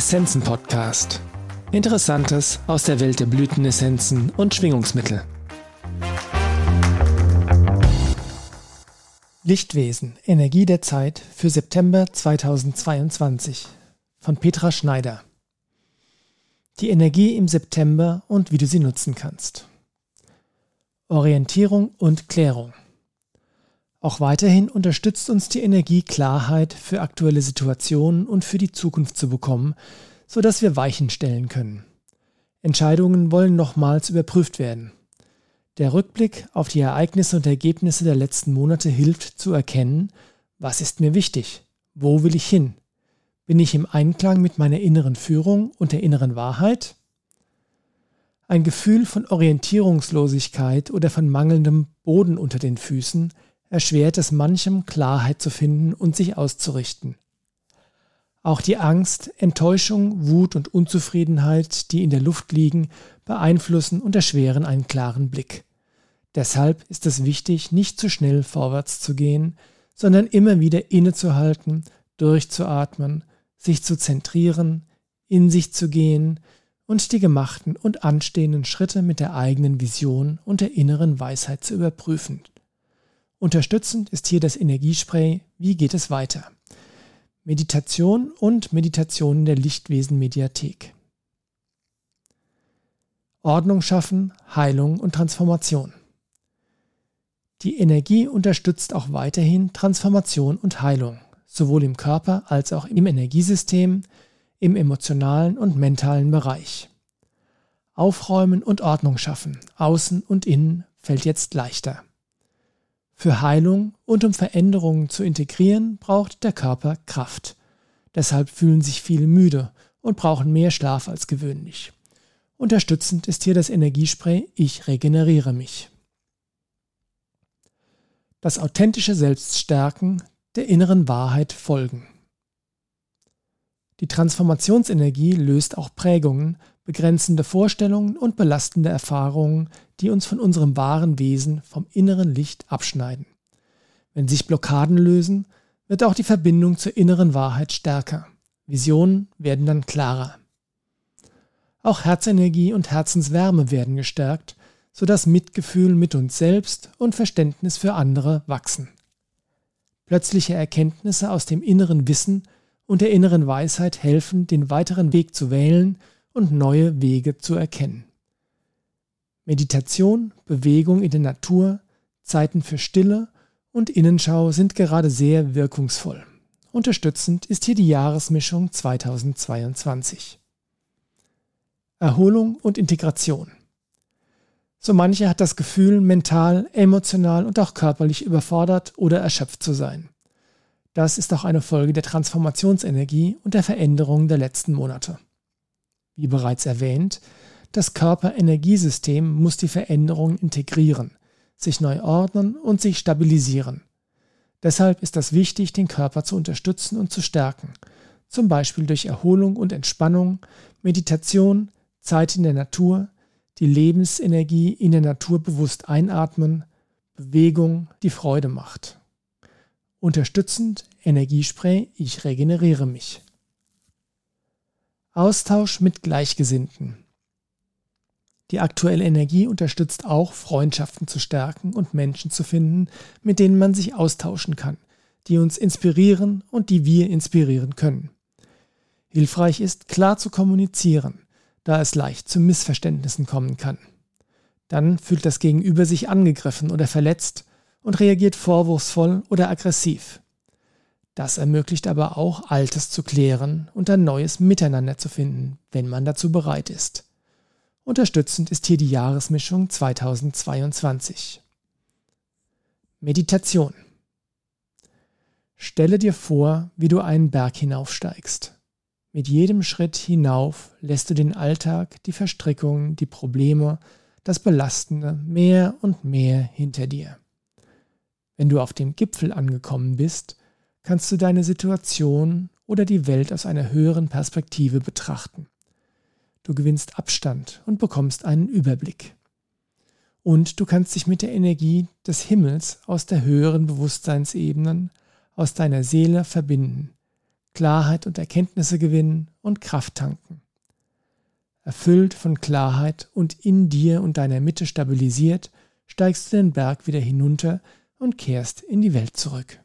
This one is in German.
Essenzen Podcast. Interessantes aus der Welt der Blütenessenzen und Schwingungsmittel. Lichtwesen, Energie der Zeit für September 2022 von Petra Schneider. Die Energie im September und wie du sie nutzen kannst. Orientierung und Klärung. Auch weiterhin unterstützt uns die Energie Klarheit für aktuelle Situationen und für die Zukunft zu bekommen, sodass wir Weichen stellen können. Entscheidungen wollen nochmals überprüft werden. Der Rückblick auf die Ereignisse und Ergebnisse der letzten Monate hilft zu erkennen, was ist mir wichtig, wo will ich hin, bin ich im Einklang mit meiner inneren Führung und der inneren Wahrheit? Ein Gefühl von Orientierungslosigkeit oder von mangelndem Boden unter den Füßen erschwert es manchem Klarheit zu finden und sich auszurichten. Auch die Angst, Enttäuschung, Wut und Unzufriedenheit, die in der Luft liegen, beeinflussen und erschweren einen klaren Blick. Deshalb ist es wichtig, nicht zu schnell vorwärts zu gehen, sondern immer wieder innezuhalten, durchzuatmen, sich zu zentrieren, in sich zu gehen und die gemachten und anstehenden Schritte mit der eigenen Vision und der inneren Weisheit zu überprüfen. Unterstützend ist hier das Energiespray Wie geht es weiter? Meditation und Meditationen der Lichtwesen Mediathek. Ordnung schaffen, Heilung und Transformation. Die Energie unterstützt auch weiterhin Transformation und Heilung, sowohl im Körper als auch im Energiesystem, im emotionalen und mentalen Bereich. Aufräumen und Ordnung schaffen, außen und innen, fällt jetzt leichter. Für Heilung und um Veränderungen zu integrieren, braucht der Körper Kraft. Deshalb fühlen sich viele müde und brauchen mehr Schlaf als gewöhnlich. Unterstützend ist hier das Energiespray Ich regeneriere mich. Das authentische Selbststärken der inneren Wahrheit folgen. Die Transformationsenergie löst auch Prägungen, begrenzende Vorstellungen und belastende Erfahrungen, die uns von unserem wahren Wesen vom inneren Licht abschneiden. Wenn sich Blockaden lösen, wird auch die Verbindung zur inneren Wahrheit stärker. Visionen werden dann klarer. Auch Herzenergie und Herzenswärme werden gestärkt, sodass Mitgefühl mit uns selbst und Verständnis für andere wachsen. Plötzliche Erkenntnisse aus dem inneren Wissen und der inneren Weisheit helfen, den weiteren Weg zu wählen und neue Wege zu erkennen. Meditation, Bewegung in der Natur, Zeiten für Stille und Innenschau sind gerade sehr wirkungsvoll. Unterstützend ist hier die Jahresmischung 2022. Erholung und Integration. So mancher hat das Gefühl, mental, emotional und auch körperlich überfordert oder erschöpft zu sein. Das ist auch eine Folge der Transformationsenergie und der Veränderungen der letzten Monate. Wie bereits erwähnt, das Körperenergiesystem muss die Veränderungen integrieren, sich neu ordnen und sich stabilisieren. Deshalb ist es wichtig, den Körper zu unterstützen und zu stärken, zum Beispiel durch Erholung und Entspannung, Meditation, Zeit in der Natur, die Lebensenergie in der Natur bewusst einatmen, Bewegung, die Freude macht. Unterstützend Energiespray Ich regeneriere mich. Austausch mit Gleichgesinnten. Die aktuelle Energie unterstützt auch, Freundschaften zu stärken und Menschen zu finden, mit denen man sich austauschen kann, die uns inspirieren und die wir inspirieren können. Hilfreich ist, klar zu kommunizieren, da es leicht zu Missverständnissen kommen kann. Dann fühlt das Gegenüber sich angegriffen oder verletzt und reagiert vorwurfsvoll oder aggressiv. Das ermöglicht aber auch, Altes zu klären und ein neues Miteinander zu finden, wenn man dazu bereit ist. Unterstützend ist hier die Jahresmischung 2022. Meditation. Stelle dir vor, wie du einen Berg hinaufsteigst. Mit jedem Schritt hinauf lässt du den Alltag, die Verstrickungen, die Probleme, das Belastende mehr und mehr hinter dir. Wenn du auf dem Gipfel angekommen bist, kannst du deine Situation oder die Welt aus einer höheren Perspektive betrachten. Du gewinnst Abstand und bekommst einen Überblick. Und du kannst dich mit der Energie des Himmels aus der höheren Bewusstseinsebenen, aus deiner Seele verbinden, Klarheit und Erkenntnisse gewinnen und Kraft tanken. Erfüllt von Klarheit und in dir und deiner Mitte stabilisiert, steigst du den Berg wieder hinunter und kehrst in die Welt zurück.